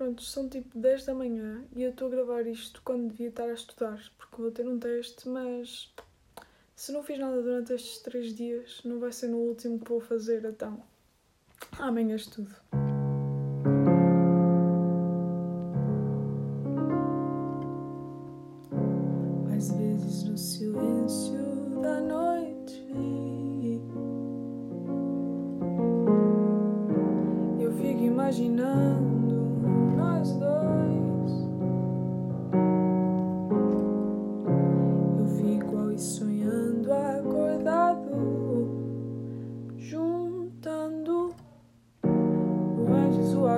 Pronto, são tipo 10 da manhã e eu estou a gravar isto quando devia estar a estudar, porque vou ter um teste, mas se não fiz nada durante estes 3 dias, não vai ser no último que vou fazer, então amanhã estudo. Às vezes no silêncio da noite eu fico imaginando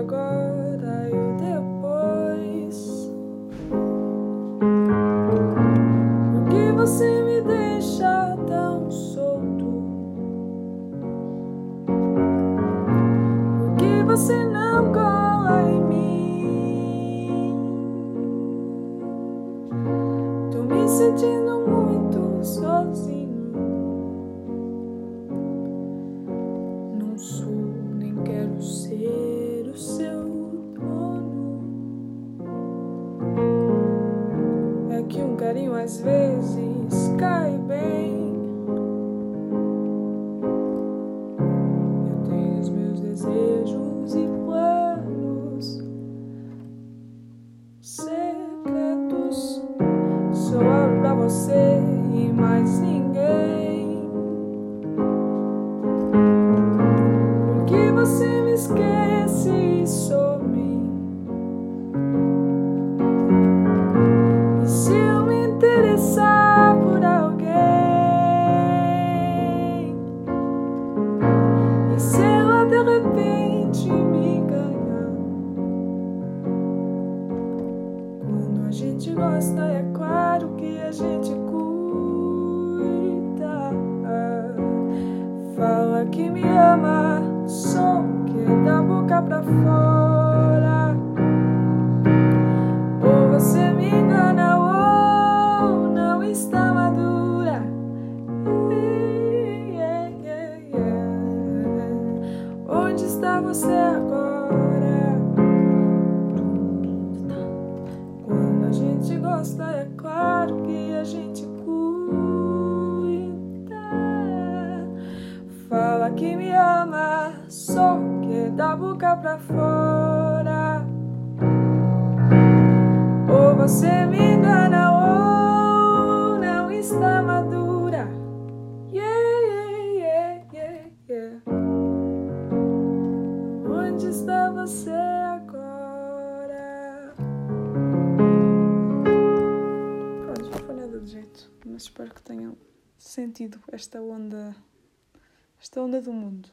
agora e o depois. Por que você me deixa tão solto? Por que você não cola em mim? Tô me sentindo Carinho às vezes cai bem. A gente gosta, é claro que a gente cuida. Fala que me ama, só que da boca pra fora. Ou você me engana, ou não está madura. Onde está você agora? Que me ama, só que da boca pra fora. Ou você me engana, ou não está madura. Yeah, yeah, yeah, yeah. Onde está você agora? Pronto, foi nada de jeito, mas espero que tenham sentido esta onda, esta onda do mundo.